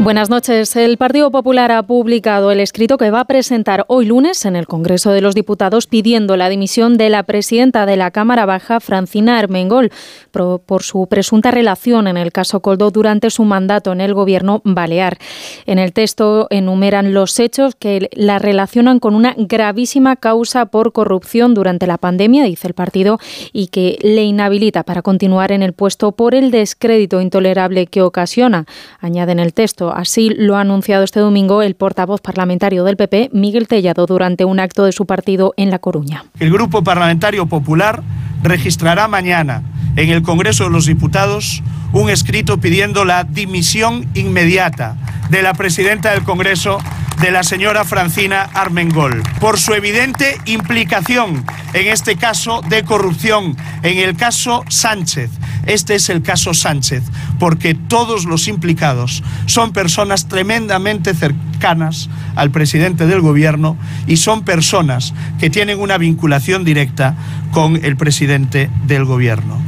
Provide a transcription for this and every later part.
Buenas noches. El Partido Popular ha publicado el escrito que va a presentar hoy lunes en el Congreso de los Diputados pidiendo la dimisión de la presidenta de la Cámara Baja, Francina Armengol, por su presunta relación en el caso Coldo durante su mandato en el gobierno balear. En el texto enumeran los hechos que la relacionan con una gravísima causa por corrupción durante la pandemia, dice el partido, y que le inhabilita para continuar en el puesto por el descrédito intolerable que ocasiona. Añade en el texto Así lo ha anunciado este domingo el portavoz parlamentario del PP, Miguel Tellado, durante un acto de su partido en La Coruña. El Grupo Parlamentario Popular registrará mañana en el Congreso de los Diputados un escrito pidiendo la dimisión inmediata de la presidenta del Congreso, de la señora Francina Armengol, por su evidente implicación en este caso de corrupción, en el caso Sánchez. Este es el caso Sánchez, porque todos los implicados son personas tremendamente cercanas al presidente del gobierno y son personas que tienen una vinculación directa con el presidente del gobierno.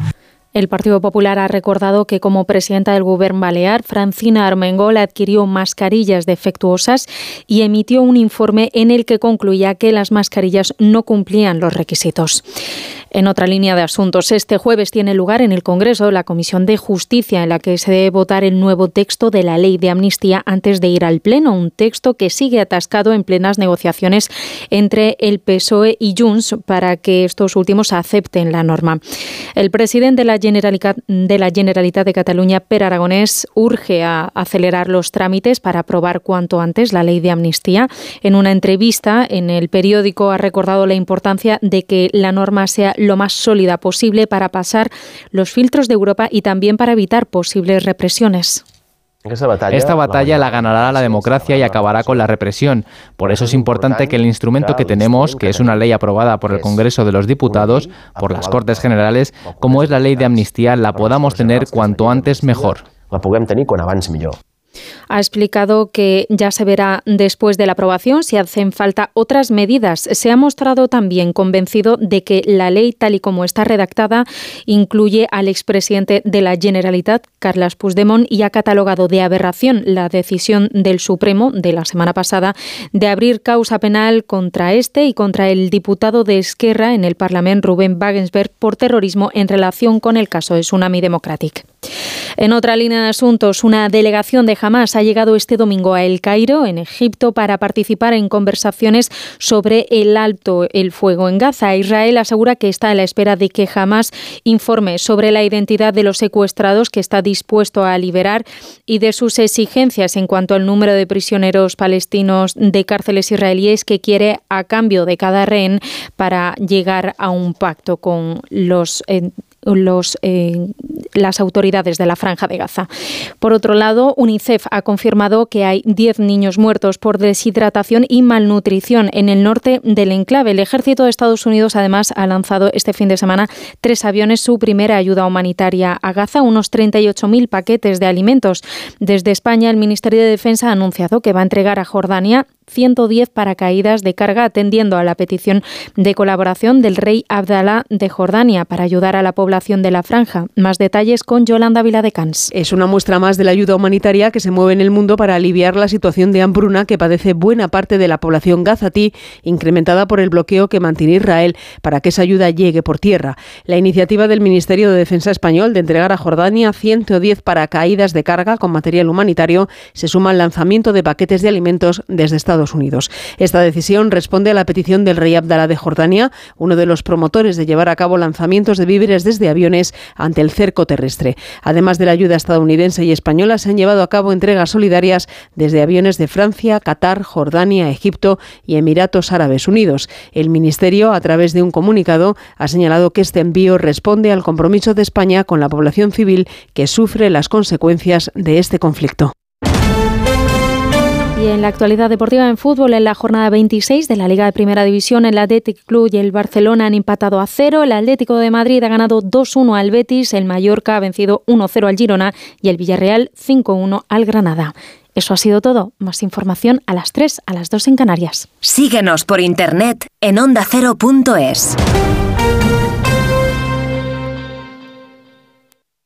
El Partido Popular ha recordado que como presidenta del Gobierno Balear, Francina Armengol adquirió mascarillas defectuosas y emitió un informe en el que concluía que las mascarillas no cumplían los requisitos. En otra línea de asuntos, este jueves tiene lugar en el Congreso la Comisión de Justicia en la que se debe votar el nuevo texto de la ley de amnistía antes de ir al Pleno, un texto que sigue atascado en plenas negociaciones entre el PSOE y Junts para que estos últimos acepten la norma. El presidente de la Generalitat de, Cataluña, Per Aragonés, urge a acelerar los trámites para aprobar cuanto antes la ley de amnistía. En una entrevista en el periódico ha recordado la importancia de que la norma sea lo más sólida posible para pasar los filtros de Europa y también para evitar posibles represiones. Esta batalla la ganará la democracia y acabará con la represión. Por eso es importante que el instrumento que tenemos, que es una ley aprobada por el Congreso de los Diputados, por las Cortes Generales, como es la ley de amnistía, la podamos tener cuanto antes mejor. La podem tenir quan abans millor. Ha explicado que ya se verá después de la aprobación si hacen falta otras medidas. Se ha mostrado también convencido de que la ley, tal y como está redactada, incluye al expresidente de la Generalitat, Carles Puigdemont, y ha catalogado de aberración la decisión del Supremo de la semana pasada de abrir causa penal contra este y contra el diputado de Esquerra en el Parlamento, Rubén Wagensberg, por terrorismo en relación con el caso de Tsunami Democratic. En otra línea de asuntos, una delegación de Hamas ha llegado este domingo a El Cairo, en Egipto, para participar en conversaciones sobre el alto el fuego en Gaza. Israel asegura que está a la espera de que Hamas informe sobre la identidad de los secuestrados que está dispuesto a liberar y de sus exigencias en cuanto al número de prisioneros palestinos de cárceles israelíes que quiere a cambio de cada rehén para llegar a un pacto con los eh, eh, las autoridades de la Franja de Gaza. Por otro lado, UNICEF ha confirmado que hay 10 niños muertos por deshidratación y malnutrición en el norte del enclave. El ejército de Estados Unidos, además, ha lanzado este fin de semana tres aviones su primera ayuda humanitaria a Gaza, unos 38.000 paquetes de alimentos. Desde España, el Ministerio de Defensa ha anunciado que va a entregar a Jordania 110 paracaídas de carga atendiendo a la petición de colaboración del rey Abdalá de Jordania para ayudar a la población de la franja. Más detalles con Yolanda Viladecans. Es una muestra más de la ayuda humanitaria que se mueve en el mundo para aliviar la situación de hambruna que padece buena parte de la población gazatí, incrementada por el bloqueo que mantiene Israel para que esa ayuda llegue por tierra. La iniciativa del Ministerio de Defensa español de entregar a Jordania 110 paracaídas de carga con material humanitario se suma al lanzamiento de paquetes de alimentos desde Estados Unidos. Esta decisión responde a la petición del rey Abdalá de Jordania, uno de los promotores de llevar a cabo lanzamientos de víveres desde aviones ante el cerco terrestre. Además de la ayuda estadounidense y española, se han llevado a cabo entregas solidarias desde aviones de Francia, Qatar, Jordania, Egipto y Emiratos Árabes Unidos. El Ministerio, a través de un comunicado, ha señalado que este envío responde al compromiso de España con la población civil que sufre las consecuencias de este conflicto. Y en la actualidad deportiva en fútbol, en la jornada 26 de la Liga de Primera División, el Athletic Club y el Barcelona han empatado a cero. El Atlético de Madrid ha ganado 2-1 al Betis, el Mallorca ha vencido 1-0 al Girona y el Villarreal 5-1 al Granada. Eso ha sido todo. Más información a las 3, a las 2 en Canarias. Síguenos por internet en ondacero.es.